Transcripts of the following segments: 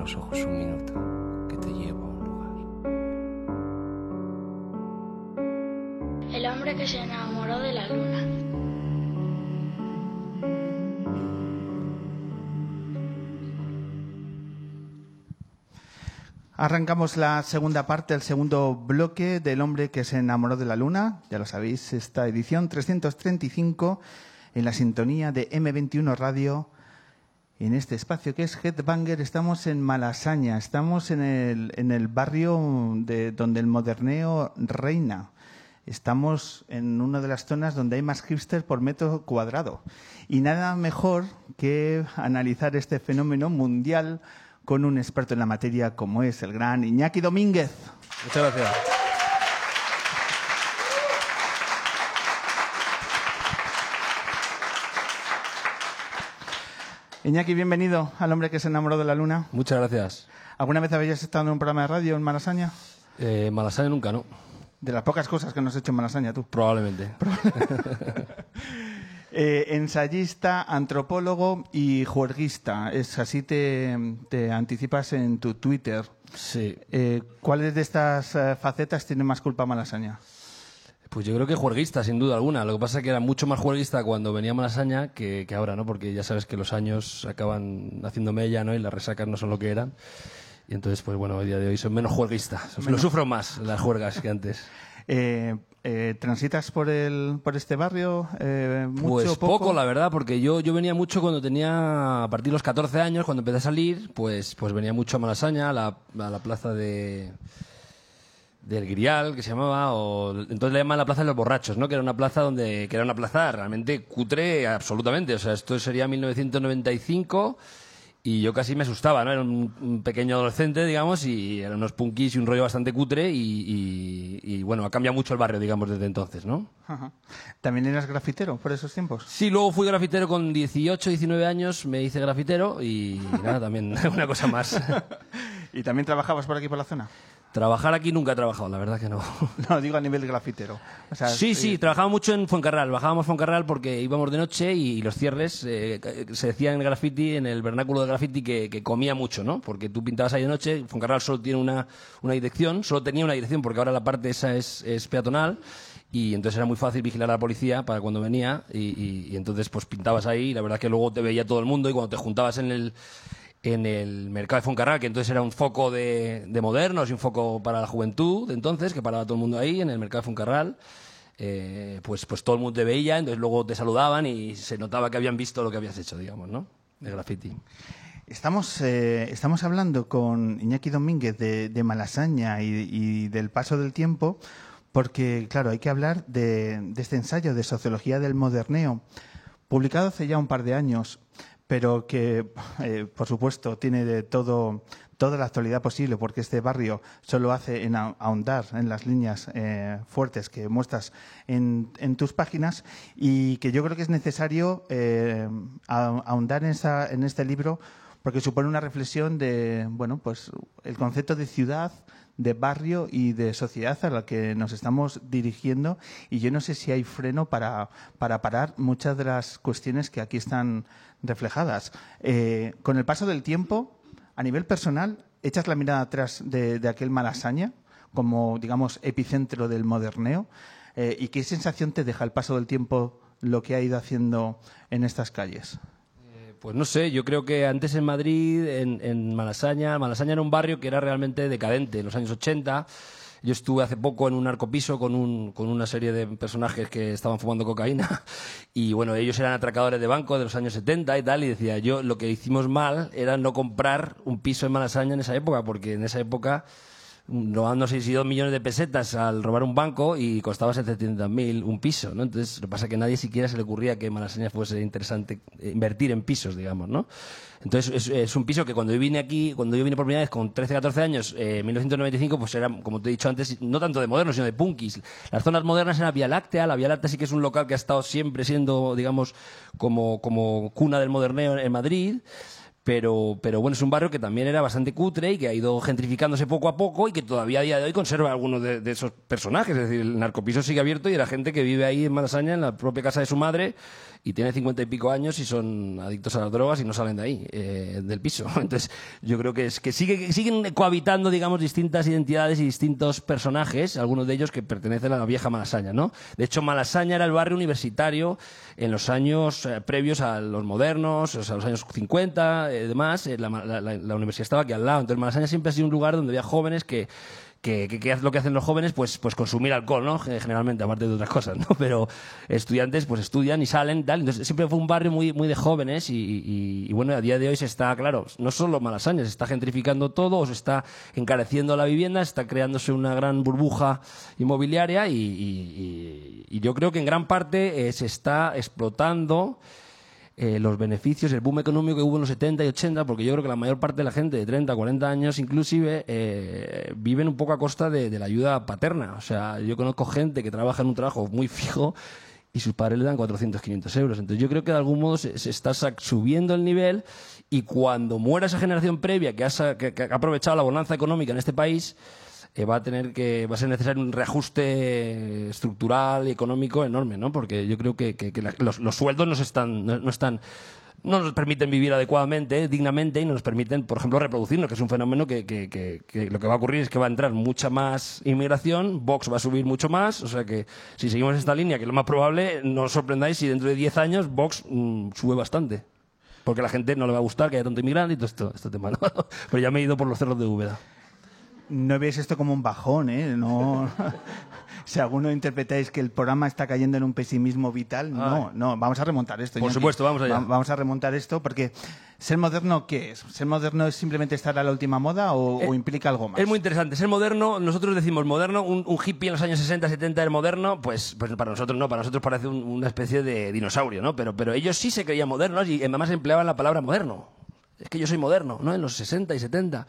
los ojos un minuto, que te llevo a un lugar. El hombre que se enamoró de la luna. Arrancamos la segunda parte, el segundo bloque del hombre que se enamoró de la luna. Ya lo sabéis, esta edición 335 en la sintonía de M21 Radio. En este espacio que es Headbanger, estamos en Malasaña, estamos en el, en el barrio de, donde el moderneo reina. Estamos en una de las zonas donde hay más hipster por metro cuadrado. Y nada mejor que analizar este fenómeno mundial con un experto en la materia como es el gran Iñaki Domínguez. Muchas gracias. Iñaki, bienvenido al hombre que se enamoró de la luna. Muchas gracias. ¿Alguna vez habías estado en un programa de radio en Malasaña? Eh, Malasaña nunca, ¿no? De las pocas cosas que nos has hecho en Malasaña, tú. Probablemente. Eh, ensayista, antropólogo y juerguista. Es así te, te anticipas en tu Twitter. Sí. Eh, ¿Cuáles de estas eh, facetas tiene más culpa Malasaña? Pues yo creo que juerguista, sin duda alguna. Lo que pasa es que era mucho más juerguista cuando venía Malasaña que, que ahora, ¿no? Porque ya sabes que los años acaban haciendo mella, ¿no? Y las resacas no son lo que eran. Y entonces, pues bueno, a día de hoy soy menos juerguista. Lo sufro más las juergas que antes. Eh, eh, ¿Transitas por el por este barrio? Eh, ¿mucho, pues poco? poco, la verdad, porque yo, yo venía mucho cuando tenía, a partir de los 14 años, cuando empecé a salir, pues, pues venía mucho a Malasaña, a la, a la plaza de del Grial, que se llamaba, o entonces le llaman la plaza de los borrachos, ¿no? Que era una plaza donde, que era una plaza realmente cutre absolutamente, o sea, esto sería 1995 y yo casi me asustaba, ¿no? Era un, un, pequeño adolescente, digamos, y eran unos punkis y un rollo bastante cutre y, y, y, bueno, ha cambiado mucho el barrio, digamos, desde entonces, ¿no? Ajá. ¿También eras grafitero por esos tiempos? Sí, luego fui grafitero con 18, 19 años, me hice grafitero y nada, también una cosa más. ¿Y también trabajabas por aquí por la zona? Trabajar aquí nunca he trabajado, la verdad que no. No, digo a nivel grafitero. O sea, sí, sí, trabajaba mucho en Fuencarral. Bajábamos Fuencarral porque íbamos de noche y los cierres, eh, se decía en el graffiti, en el vernáculo de graffiti, que, que, comía mucho, ¿no? Porque tú pintabas ahí de noche, Fuencarral solo tiene una, una dirección, solo tenía una dirección porque ahora la parte esa es, es peatonal y entonces era muy fácil vigilar a la policía para cuando venía y, y, y entonces pues pintabas ahí y la verdad que luego te veía todo el mundo y cuando te juntabas en el en el mercado de Foncarral, que entonces era un foco de, de, modernos y un foco para la juventud de entonces, que paraba todo el mundo ahí, en el mercado de Foncarral, eh, pues, pues todo el mundo te veía, entonces luego te saludaban y se notaba que habían visto lo que habías hecho, digamos, ¿no? De graffiti. Estamos, eh, estamos hablando con Iñaki Domínguez de, Malasaña y, y, del paso del tiempo, porque, claro, hay que hablar de, de este ensayo de sociología del moderneo, publicado hace ya un par de años pero que, eh, por supuesto, tiene de todo, toda la actualidad posible, porque este barrio solo hace en ahondar en las líneas eh, fuertes que muestras en, en, tus páginas y que yo creo que es necesario eh, ahondar en, esa, en este libro porque supone una reflexión de, bueno, pues el concepto de ciudad, de barrio y de sociedad a la que nos estamos dirigiendo y yo no sé si hay freno para, para parar muchas de las cuestiones que aquí están reflejadas. Eh, con el paso del tiempo, a nivel personal, echas la mirada atrás de, de aquel Malasaña como, digamos, epicentro del moderneo eh, y qué sensación te deja el paso del tiempo lo que ha ido haciendo en estas calles. Pues no sé, yo creo que antes en Madrid, en, en, Malasaña, Malasaña era un barrio que era realmente decadente en los años 80. Yo estuve hace poco en un narcopiso con, un, con una serie de personajes que estaban fumando cocaína y bueno, ellos eran atracadores de banco de los años 70 y tal y decía yo lo que hicimos mal era no comprar un piso en Malasaña en esa época porque en esa época si dos millones de pesetas al robar un banco y costaba 700.000 un piso, ¿no? Entonces, lo que pasa es que a nadie siquiera se le ocurría que Malasaña fuese interesante invertir en pisos, digamos, ¿no? Entonces, es, un piso que cuando yo vine aquí, cuando yo vine por primera vez con 13, 14 años, eh, en 1995, pues era, como te he dicho antes, no tanto de modernos, sino de punkis. Las zonas modernas eran Vía Láctea, la Vía Láctea sí que es un local que ha estado siempre siendo, digamos, como, como cuna del moderneo en Madrid pero, pero bueno, es un barrio que también era bastante cutre y que ha ido gentrificándose poco a poco y que todavía a día de hoy conserva algunos de, esos personajes. Es decir, el narcopiso sigue abierto y la gente que vive ahí en Malasaña, en la propia casa de su madre, y tienen cincuenta y pico años y son adictos a las drogas y no salen de ahí, eh, del piso. Entonces, yo creo que es que sigue, siguen cohabitando, digamos, distintas identidades y distintos personajes, algunos de ellos que pertenecen a la vieja Malasaña, ¿no? De hecho, Malasaña era el barrio universitario en los años eh, previos a los modernos, o sea, los años 50 y eh, demás. La, la universidad estaba aquí al lado. Entonces, Malasaña siempre ha sido un lugar donde había jóvenes que que, que, lo que hacen los jóvenes, pues, pues consumir alcohol, ¿no? Generalmente, aparte de otras cosas, ¿no? Pero estudiantes, pues estudian y salen, tal. Entonces, siempre fue un barrio muy, muy de jóvenes y, y, bueno, a día de hoy se está, claro, no solo Malasaña, se está gentrificando todo, o se está encareciendo la vivienda, está creándose una gran burbuja inmobiliaria y, y yo creo que en gran parte eh, se está explotando eh, los beneficios, el boom económico que hubo en los 70 y 80, porque yo creo que la mayor parte de la gente de 30, 40 años inclusive eh, viven un poco a costa de, la ayuda paterna. O sea, yo conozco gente que trabaja en un trabajo muy fijo y sus padres le dan 400, 500 euros. Entonces yo creo que de algún modo se, está subiendo el nivel y cuando muera esa generación previa que ha aprovechado la bonanza económica en este país, va a tener que va a ser necesario un reajuste estructural y económico enorme, ¿no? Porque yo creo que, los, sueldos no están no, están no nos permiten vivir adecuadamente, dignamente, y no nos permiten, por ejemplo, reproducirnos, que es un fenómeno que, lo que va a ocurrir es que va a entrar mucha más inmigración, Vox va a subir mucho más, o sea que si seguimos esta línea, que es lo más probable, no os sorprendáis si dentro de 10 años Vox mm, sube bastante. Porque a la gente no le va a gustar que haya tanto inmigrante y todo esto, este tema. ¿no? Pero ya me he ido por los cerros de Úbeda no veis esto como un bajón, ¿eh? No, si alguno interpretáis que el programa está cayendo en un pesimismo vital, no, no, vamos a remontar esto. Por supuesto, vamos allá. vamos a remontar esto porque ser moderno, ¿qué es? ¿Ser moderno es simplemente estar a la última moda o, eh, implica algo más? Es muy interesante. Ser moderno, nosotros decimos moderno, un, hippie en los años 60, 70 era moderno, pues, pues para nosotros no, para nosotros parece una especie de dinosaurio, ¿no? Pero, pero ellos sí se creían modernos y además empleaban la palabra moderno. Es que yo soy moderno, ¿no? En los 60 y 70.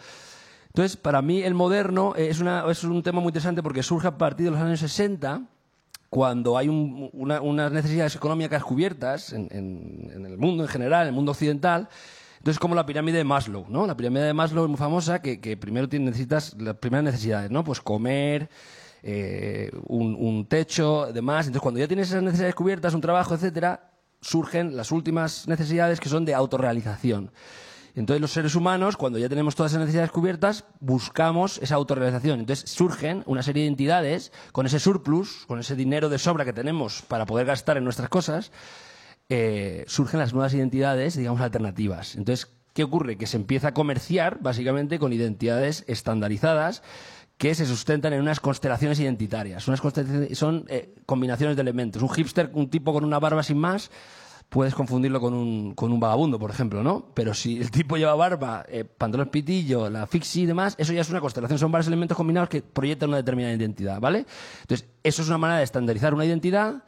Entonces, para mí el moderno es, un tema muy interesante porque surge a partir de los años 60, cuando hay unas necesidades económicas cubiertas en, el mundo en general, en el mundo occidental. Entonces, como la pirámide de Maslow, ¿no? La pirámide de Maslow es muy famosa, que, primero necesitas las primeras necesidades, ¿no? Pues comer, eh, un, un, techo, demás. Entonces, cuando ya tienes esas necesidades cubiertas, un trabajo, etcétera, surgen las últimas necesidades que son de autorrealización. Entonces los seres humanos, cuando ya tenemos todas esas necesidades cubiertas, buscamos esa autorrealización. Entonces surgen una serie de entidades con ese surplus, con ese dinero de sobra que tenemos para poder gastar en nuestras cosas, eh, surgen las nuevas identidades, digamos, alternativas. Entonces, ¿qué ocurre? Que se empieza a comerciar básicamente con identidades estandarizadas que se sustentan en unas constelaciones identitarias. Unas son eh, combinaciones de elementos. Un hipster, un tipo con una barba sin más, puedes confundirlo con un, con un vagabundo, por ejemplo, ¿no? Pero si el tipo lleva barba, eh, pantalón pitillo, la fixie y demás, eso ya es una constelación, son varios elementos combinados que proyectan una determinada identidad, ¿vale? Entonces, eso es una manera de estandarizar una identidad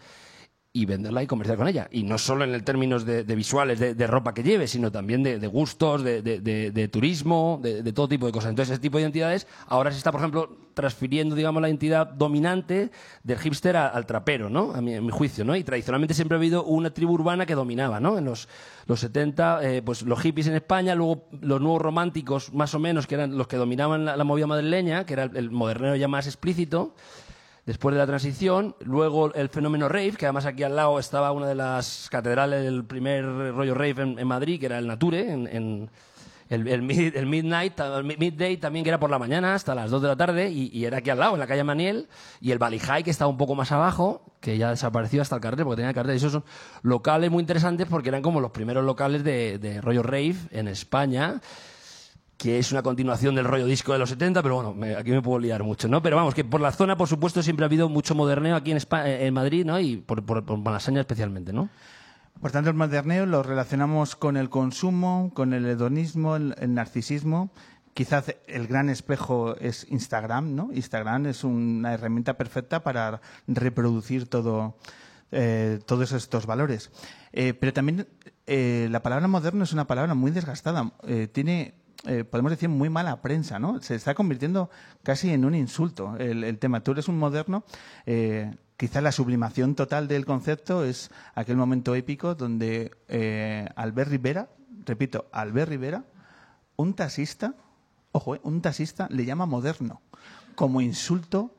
y venderla y comerciar con ella. Y no solo en el términos de, visuales, de, ropa que lleve, sino también de, gustos, de, turismo, de, todo tipo de cosas. Entonces, ese tipo de identidades ahora se está, por ejemplo, transfiriendo, digamos, la identidad dominante del hipster al trapero, ¿no? A mi, juicio, ¿no? Y tradicionalmente siempre ha habido una tribu urbana que dominaba, ¿no? En los, los 70, eh, pues los hippies en España, luego los nuevos románticos, más o menos, que eran los que dominaban la, movida madrileña, que era el, el moderneo ya más explícito, después de la transición. Luego el fenómeno rave, que además aquí al lado estaba una de las catedrales del primer rollo rave en, Madrid, que era el Nature, en, el, Midnight, el Midday también, que era por la mañana hasta las 2 de la tarde, y, era aquí al lado, en la calle Maniel, y el High, que estaba un poco más abajo, que ya desapareció hasta el cartel, porque tenía el cartel. Y esos son locales muy interesantes porque eran como los primeros locales de, de rollo rave en España que es una continuación del rollo disco de los 70, pero bueno, aquí me puedo liar mucho, ¿no? Pero vamos, que por la zona, por supuesto, siempre ha habido mucho moderneo aquí en, eh, Madrid, ¿no? Y por, por, Malasaña especialmente, ¿no? Por tanto, el moderneo lo relacionamos con el consumo, con el hedonismo, el, narcisismo. Quizás el gran espejo es Instagram, ¿no? Instagram es una herramienta perfecta para reproducir todo, eh, todos estos valores. Eh, pero también la palabra moderno es una palabra muy desgastada. tiene eh, podemos decir, muy mala prensa, ¿no? Se está convirtiendo casi en un insulto el, tema. Tú eres un moderno, eh, quizá la sublimación total del concepto es aquel momento épico donde eh, Albert Rivera, repito, Albert Rivera, un taxista, ojo, un taxista le llama moderno como insulto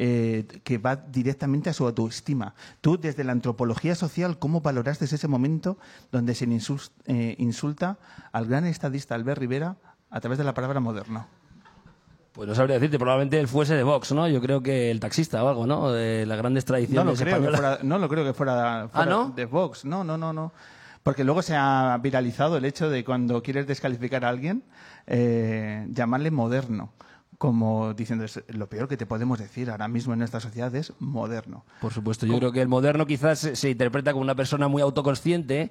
eh, que va directamente a su autoestima. Tú, desde la antropología social, ¿cómo valoraste ese momento donde se eh, insulta al gran estadista Albert Rivera a través de la palabra moderno? Pues no sabría decirte, probablemente él fuese de Vox, ¿no? Yo creo que el taxista o algo, ¿no? De las grandes No lo, tradiciones creo que fuera, no lo creo que fuera, fuera ¿no? de Vox. No, no, no, no. Porque luego se ha viralizado el hecho de cuando quieres descalificar a alguien, eh, llamarle moderno. Como diciendo, "Es lo peor que te podemos decir ahora mismo en nuestra sociedad es moderno. Por supuesto, yo creo que el moderno quizás se interpreta como una persona muy autoconsciente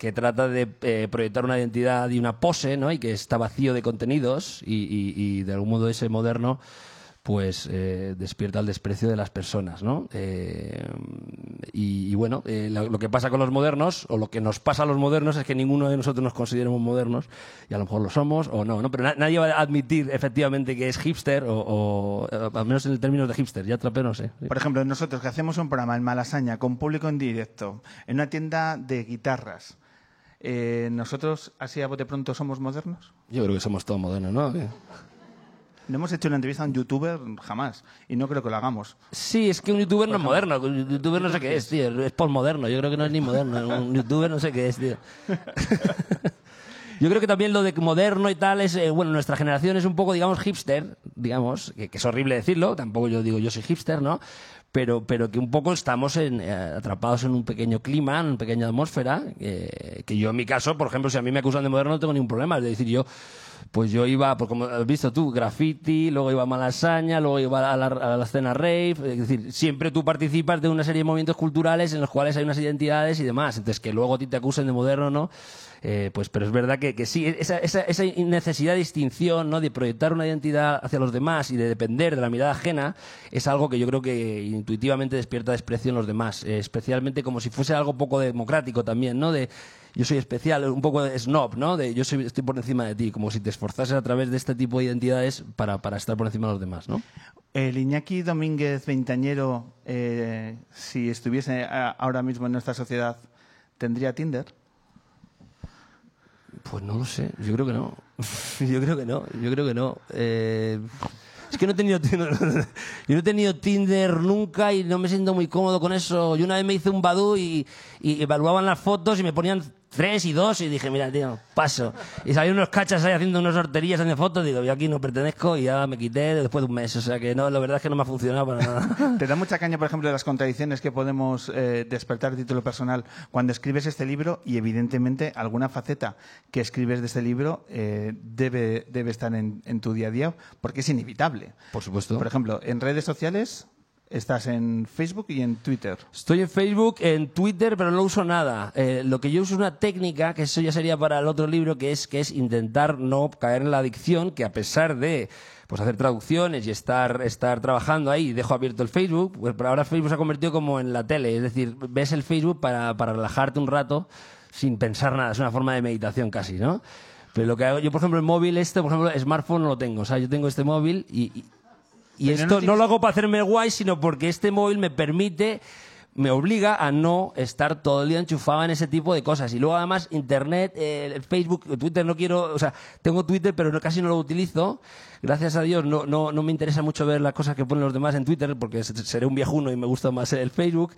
que trata de eh, proyectar una identidad y una pose, ¿no? Y que está vacío de contenidos y, de algún modo ese moderno pues eh, despierta el desprecio de las personas, ¿no? Eh, y, bueno, eh, lo, que pasa con los modernos, o lo que nos pasa a los modernos, es que ninguno de nosotros nos consideramos modernos, y a lo mejor lo somos o no, ¿no? Pero na- nadie va a admitir efectivamente que es hipster, o, o, eh, al menos en términos de hipster, ya trapeo no sé. Por ejemplo, nosotros que hacemos un programa en Malasaña con público en directo, en una tienda de guitarras, eh, ¿nosotros así a bote pronto somos modernos? Yo creo que somos todos modernos, ¿no? No hemos hecho una entrevista a un youtuber jamás y no creo que lo hagamos. Sí, es que un youtuber no es moderno. Un youtuber no sé qué es, tío. Es postmoderno. Yo creo que no es ni moderno. Un youtuber no sé qué es, tío. Yo creo que también lo de moderno y tal es, eh, bueno, nuestra generación es un poco, digamos, hipster, digamos, que, que es horrible decirlo, tampoco yo digo yo soy hipster, ¿no? Pero, pero que un poco estamos en, eh, atrapados en un pequeño clima, en una pequeña atmósfera, eh, que yo en mi caso, por ejemplo, si a mí me acusan de moderno no tengo ningún problema, es decir, yo pues yo iba, pues como has visto tú, graffiti, luego iba a Malasaña, luego iba a la, a la escena rave, es decir, siempre tú participas de una serie de movimientos culturales en los cuales hay unas identidades y demás, entonces que luego a ti te acusen de moderno, ¿no? Eh, pues, pero es verdad que, que sí, esa, esa, esa necesidad de distinción, ¿no? De proyectar una identidad hacia los demás y de depender de la mirada ajena, es algo que yo creo que intuitivamente despierta desprecio en los demás, eh, especialmente como si fuese algo poco democrático también, ¿no? De, yo soy especial, un poco de snob, ¿no? De yo soy, estoy por encima de ti, como si te esforzases a través de este tipo de identidades para, para estar por encima de los demás, ¿no? El Iñaki Domínguez Veintañero, eh, si estuviese a- ahora mismo en nuestra sociedad, ¿tendría Tinder? Pues no lo sé, yo creo que no. yo creo que no, yo creo que no. Eh, es que no he tenido Tinder, yo no he tenido Tinder nunca y no me siento muy cómodo con eso. Yo una vez me hice un Badoo y, y evaluaban las fotos y me ponían tres y dos y dije, mira, tío, paso. Y salían unos cachas ahí haciendo unas horterías en fotos, digo, yo aquí no pertenezco y ya me quité después de un mes. O sea que no, la verdad es que no me ha funcionado para nada. ¿Te da mucha caña, por ejemplo, de las contradicciones que podemos eh, despertar a título personal cuando escribes este libro y, evidentemente, alguna faceta que escribes de este libro eh, debe, debe estar en, en tu día a día porque es inevitable? Por supuesto. Por ejemplo, en redes sociales estás en Facebook y en Twitter. Estoy en Facebook, en Twitter, pero no uso nada. Eh, lo que yo uso es una técnica, que eso ya sería para el otro libro, que es, que es intentar no caer en la adicción, que a pesar de pues hacer traducciones y estar, estar trabajando ahí, dejo abierto el Facebook, pues ahora Facebook se ha convertido como en la tele, es decir, ves el Facebook para, para relajarte un rato sin pensar nada, es una forma de meditación casi, ¿no? Pero lo que hago, yo por ejemplo el móvil este, por ejemplo, smartphone no lo tengo, o sea, yo tengo este móvil y, y- y Pero esto no, tienes- lo hago para hacerme guay, sino porque este móvil me permite, me obliga a no estar todo el día enchufado en ese tipo de cosas. Y luego además Internet, eh, Facebook, Twitter no quiero, o sea, tengo Twitter pero no- casi no lo utilizo. Gracias a Dios no, no, no me interesa mucho ver las cosas que ponen los demás en Twitter porque se- seré un viejuno y me gusta más el Facebook.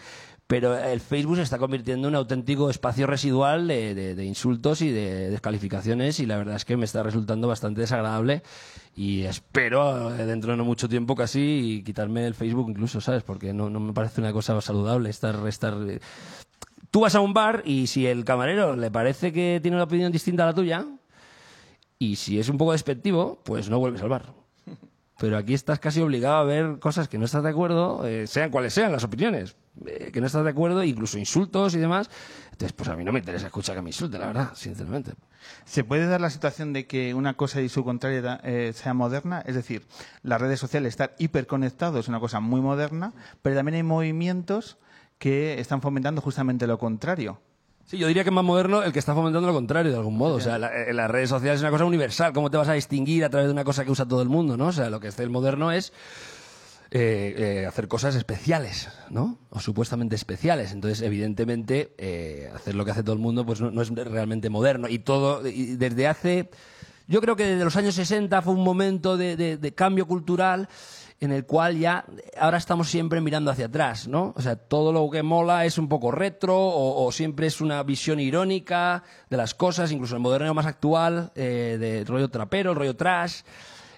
Pero el Facebook se está convirtiendo en un auténtico espacio residual de, de- de insultos y de descalificaciones y la verdad es que me está resultando bastante desagradable y espero eh, dentro de no mucho tiempo casi quitarme el Facebook incluso, ¿sabes? Porque no, no me parece una cosa saludable estar... estar eh. Tú vas a un bar y si el camarero le parece que tiene una opinión distinta a la tuya y si es un poco despectivo, pues no vuelves al bar. Pero aquí estás casi obligado a ver cosas que no estás de acuerdo, eh, sean cuales sean las opiniones, eh, que no estás de acuerdo, incluso insultos y demás. Entonces, pues a mí no me interesa escuchar que me insulte, la verdad, sinceramente. ¿Se puede dar la situación de que una cosa y su contraria eh, sea moderna? Es decir, las redes sociales estar hiperconectados es una cosa muy moderna, pero también hay movimientos que están fomentando justamente lo contrario. Sí, yo diría que es más moderno el que está fomentando lo contrario, de algún modo. O sea, la- eh, las redes sociales es una cosa universal. ¿Cómo te vas a distinguir a través de una cosa que usa todo el mundo, no? O sea, lo que hace el moderno es eh, eh, hacer cosas especiales, ¿no? O supuestamente especiales. Entonces, evidentemente, eh, hacer lo que hace todo el mundo, pues no, es realmente moderno. Y todo, y desde hace, yo creo que desde los años 60 fue un momento de, de- cambio cultural en el cual ya ahora estamos siempre mirando hacia atrás, ¿no? O sea, todo lo que mola es un poco retro o, siempre es una visión irónica de las cosas, incluso el moderneo más actual, eh, de rollo trapero, el rollo trash.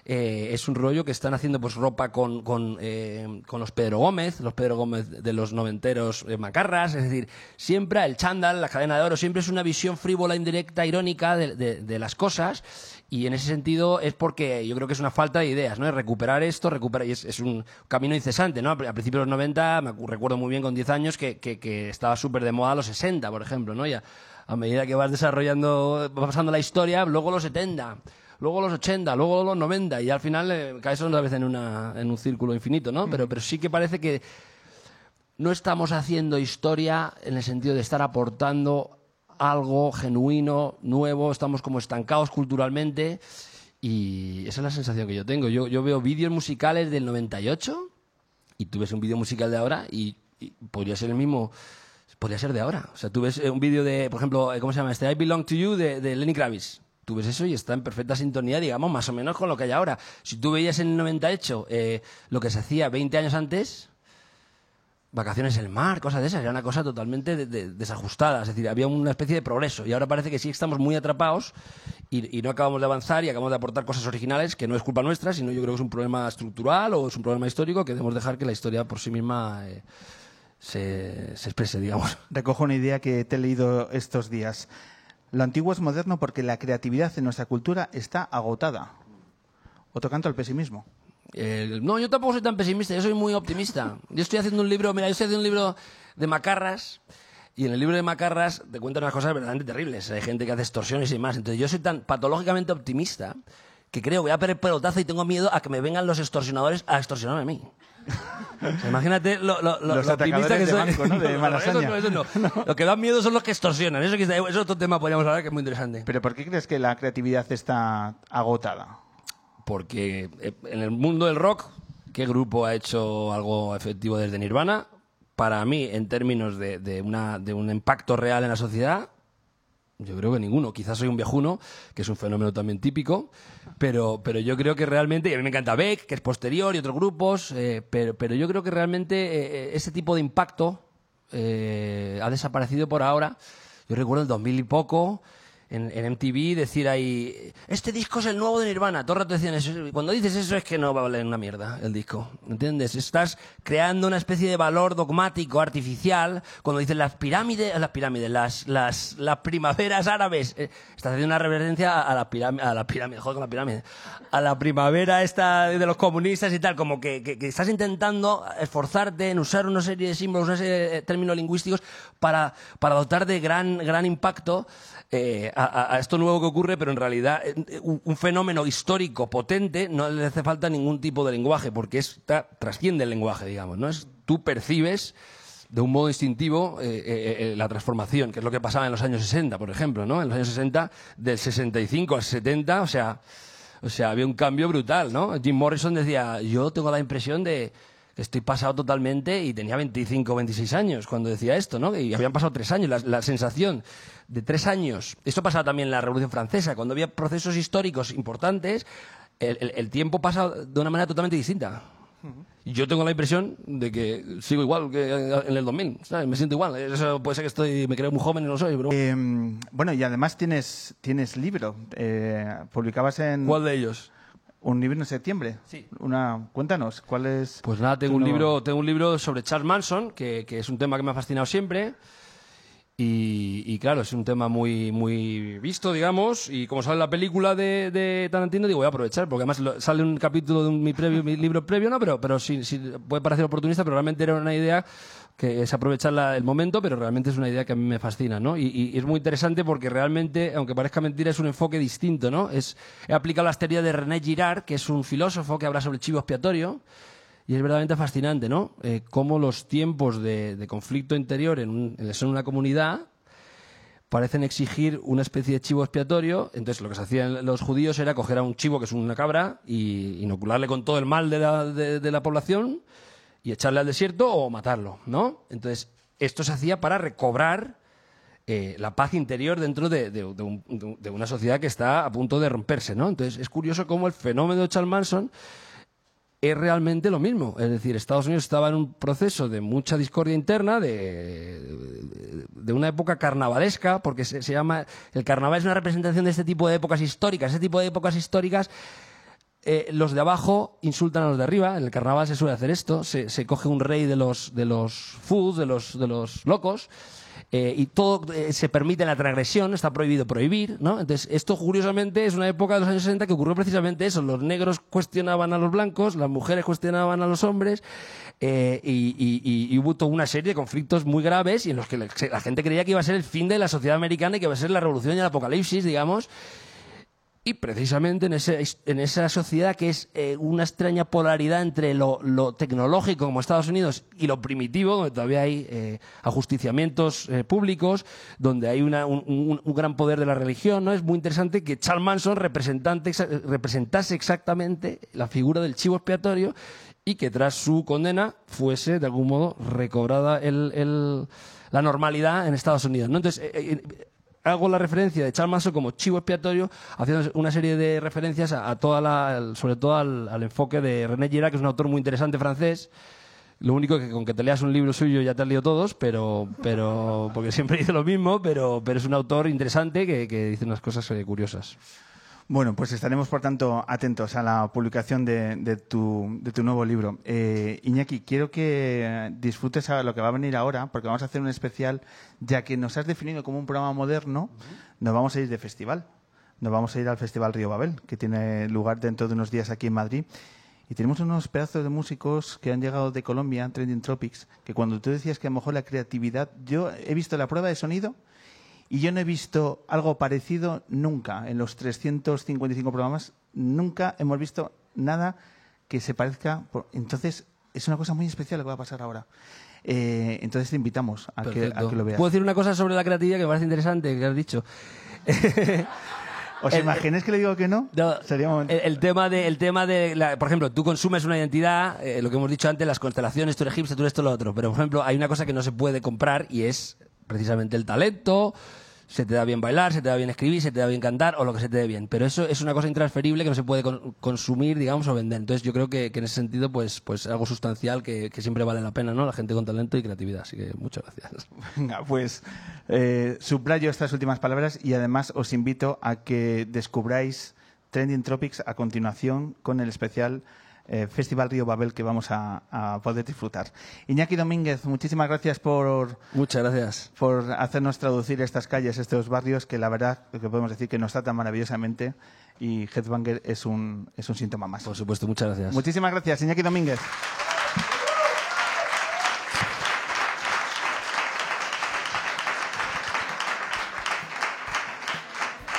Eh, es un rollo que están haciendo pues ropa con, con, eh, con los Pedro Gómez, los Pedro Gómez de los noventeros eh, macarras, es decir, siempre el chándal, la cadena de oro, siempre es una visión frívola, indirecta, irónica de, de- de las cosas y en ese sentido es porque yo creo que es una falta de ideas, ¿no? Es recuperar esto, recuperar, y es, es un camino incesante, ¿no? A pri- a principios de los 90, me recuerdo muy bien con 10 años que, que, que estaba súper de moda los 60, por ejemplo, ¿no? Ya, a medida que vas desarrollando, va pasando la historia, luego los 70, luego los 80, luego los 90, y al final eh, caes otra vez en, una, en un círculo infinito, ¿no? Pero, pero sí que parece que no estamos haciendo historia en el sentido de estar aportando algo genuino, nuevo, estamos como estancados culturalmente y esa es la sensación que yo tengo. Yo, yo veo vídeos musicales del 98 y tú ves un vídeo musical de ahora y, y podría ser el mismo, podría ser de ahora. O sea, tú ves eh, un vídeo de, por ejemplo, eh, ¿cómo se llama este? I Belong to You de, de Lenny Kravitz. Tú ves eso y está en perfecta sintonía, digamos, más o menos con lo que hay ahora. Si tú veías en el 98 eh, lo que se hacía 20 años antes, vacaciones en el mar, cosas de esas, era una cosa totalmente de- de- desajustada, es decir, había una especie de progreso y ahora parece que sí estamos muy atrapados y, y no acabamos de avanzar y acabamos de aportar cosas originales que no es culpa nuestra, sino yo creo que es un problema estructural o es un problema histórico que debemos dejar que la historia por sí misma eh, se, se exprese, digamos. Recojo una idea que te he leído estos días. Lo antiguo es moderno porque la creatividad en nuestra cultura está agotada. Otro canto al pesimismo. No, yo tampoco soy tan pesimista, yo soy muy optimista. Yo estoy haciendo un libro, mira, yo estoy haciendo un libro de macarras y en el libro de macarras te cuentan unas cosas verdaderamente terribles. Hay gente que hace extorsiones y más. Entonces yo soy tan patológicamente optimista que creo voy a perder pelotazo y tengo miedo a que me vengan los extorsionadores a extorsionarme a mí. O sea, imagínate lo, lo, lo- Los lo optimista que de soy. banco, ¿no? De eso Malasaña. no, eso no. Lo que dan miedo son los que extorsionan. Eso, eso es otro tema, podríamos hablar, que es muy interesante. ¿Pero por qué crees que la creatividad está agotada? Porque eh, en el mundo del rock, ¿qué grupo ha hecho algo efectivo desde Nirvana? Para mí, en términos de, de una, de un impacto real en la sociedad, yo creo que ninguno. Quizás soy un viejuno, que es un fenómeno también típico, pero, pero yo creo que realmente, y a mí me encanta Beck, que es posterior, y otros grupos, eh, pero, pero yo creo que realmente eh, ese tipo de impacto eh, ha desaparecido por ahora. Yo recuerdo el 2000 y poco, en, en MTV, decir ahí, este disco es el nuevo de Nirvana. Todo el rato decían eso. Cuando dices eso es que no va a valer una mierda el disco. ¿Entiendes? Estás creando una especie de valor dogmático, artificial. Cuando dices las pirámides, las pirámides, las, las, las primaveras árabes. eh, estás haciendo una reverencia a la pirámide, a la pirámide, joder con la pirámide. A la primavera esta de los comunistas y tal. Como que, que- que estás intentando esforzarte en usar una serie de símbolos, una serie de términos lingüísticos para, para dotar de gran, gran impacto eh, a, esto nuevo que ocurre, pero en realidad eh, un, fenómeno histórico potente no le hace falta ningún tipo de lenguaje, porque está, trasciende el lenguaje, digamos, ¿no? Es, tú percibes de un modo instintivo eh, eh, la transformación, que es lo que pasaba en los años 60, por ejemplo, ¿no? En los años 60, del 65 al 70, o sea, o sea, había un cambio brutal, ¿no? Jim Morrison decía, yo tengo la impresión de estoy pasado totalmente y tenía 25 o 26 años cuando decía esto, ¿no? Y habían pasado tres años, la, la sensación de tres años. Esto pasaba también en la Revolución Francesa, cuando había procesos históricos importantes, el, el- el tiempo pasa de una manera totalmente distinta. Y yo tengo la impresión de que sigo igual que en el 2000, ¿sabes? Me siento igual. Eso puede ser que estoy, me creo muy joven y no lo soy, pero... Eh, bueno, y además tienes, tienes libro. Eh, publicabas en ¿Cuál de ellos? Un libro en septiembre. Sí. Una, cuéntanos, ¿cuál es? Pues nada, tengo un nuevo- libro, tengo un libro sobre Charles Manson, que, que es un tema que me ha fascinado siempre. Y, y claro, es un tema muy, muy visto, digamos. Y como sale la película de, de Tarantino, digo, voy a aprovechar, porque además sale un capítulo de un- mi, previo, mi libro previo, ¿no? Pero, pero sí, sí, puede parecer oportunista, pero realmente era una idea que es aprovechar la- el momento, pero realmente es una idea que a mí me fascina, ¿no? Y, y- es muy interesante porque realmente, aunque parezca mentira, es un enfoque distinto, ¿no? Es, he aplicado las teorías de René Girard, que es un filósofo que habla sobre el chivo expiatorio, y es verdaderamente fascinante, ¿no? Eh, cómo los tiempos de, de conflicto interior en, un- una comunidad parecen exigir una especie de chivo expiatorio. Entonces, lo que se hacían los judíos era coger a un chivo, que es una cabra, y inocularle con todo el mal de la, de- la población y echarle al desierto o matarlo, ¿no? Entonces, esto se hacía para recobrar eh, la paz interior dentro de, de un- de una sociedad que está a punto de romperse, ¿no? Entonces, es curioso cómo el fenómeno de Charles Manson es realmente lo mismo. Es decir, Estados Unidos estaba en un proceso de mucha discordia interna, de, de una época carnavalesca, porque se, llama. El carnaval es una representación de este tipo de épocas históricas. Este tipo de épocas históricas eh, los de abajo insultan a los de arriba. En el carnaval se suele hacer esto. Se, se coge un rey de los, de los fools, de los, de los locos. Eh, y todo eh, se permite la transgresión, está prohibido prohibir, ¿no? Entonces, esto curiosamente es una época de los años 60 que ocurrió precisamente eso. Los negros cuestionaban a los blancos, las mujeres cuestionaban a los hombres, eh, y, y- y- hubo toda una serie de conflictos muy graves y en los que la gente creía que iba a ser el fin de la sociedad americana y que iba a ser la revolución y el apocalipsis, digamos. Y precisamente en, ese- en esa sociedad que es eh, una extraña polaridad entre lo, lo tecnológico como Estados Unidos y lo primitivo, donde todavía hay eh, ajusticiamientos eh, públicos, donde hay una- un, gran poder de la religión, ¿no? Es muy interesante que Charles Manson representante, representase exactamente la figura del chivo expiatorio y que tras su condena fuese de algún modo recobrada el- la normalidad en Estados Unidos. ¿no? Entonces, hago la referencia de Charles Manson como chivo expiatorio, haciendo una serie de referencias a, toda la, sobre todo al, al enfoque de René Girard, que es un autor muy interesante francés. Lo único que con que te leas un libro suyo ya te has leído todos, pero, pero porque siempre dice lo mismo, pero, pero es un autor interesante que, que dice unas cosas eh, curiosas. Bueno, pues estaremos, por tanto, atentos a la publicación de, de tu, de tu nuevo libro. Eh, Iñaki, quiero que disfrutes a lo que va a venir ahora, porque vamos a hacer un especial, ya que nos has definido como un programa moderno, nos vamos a ir de festival. Nos vamos a ir al Festival Río Babel, que tiene lugar dentro de unos días aquí en Madrid. Y tenemos unos pedazos de músicos que han llegado de Colombia, Trending Tropics, que cuando tú decías que a lo mejor la creatividad, yo he visto la prueba de sonido y yo no he visto algo parecido nunca. En los 355 programas, nunca hemos visto nada que se parezca. por- Entonces, es una cosa muy especial lo que va a pasar ahora. Eh, entonces te invitamos a que, a Perfecto. que lo veas. Puedo decir una cosa sobre la creatividad que me parece interesante, que has dicho. ¿Os el- imagináis que le digo que no? No, Sería un momento. el, el tema de, el tema de la- por ejemplo, tú consumes una identidad, eh, lo que hemos dicho antes, las constelaciones, tú eres egipcio, tú eres esto, lo otro. Pero, por ejemplo, hay una cosa que no se puede comprar y es precisamente el talento. Se te da bien bailar, se te da bien escribir, se te da bien cantar o lo que se te dé bien. Pero eso es una cosa intransferible que no se puede con- consumir, digamos, o vender. Entonces, yo creo que, en ese sentido, pues, pues algo sustancial que, que siempre vale la pena, ¿no? La gente con talento y creatividad. Así que muchas gracias. Venga, pues eh, subrayo estas últimas palabras y además os invito a que descubráis Trending Tropics a continuación con el especial eh, Festival Río Babel que vamos a, a poder disfrutar. Iñaki Domínguez, muchísimas gracias por, Muchas gracias. por hacernos traducir estas calles, estos barrios que la verdad que podemos decir que nos tratan maravillosamente y Headbanger es un, es un síntoma más. Por supuesto, muchas gracias. Muchísimas gracias, Iñaki Domínguez.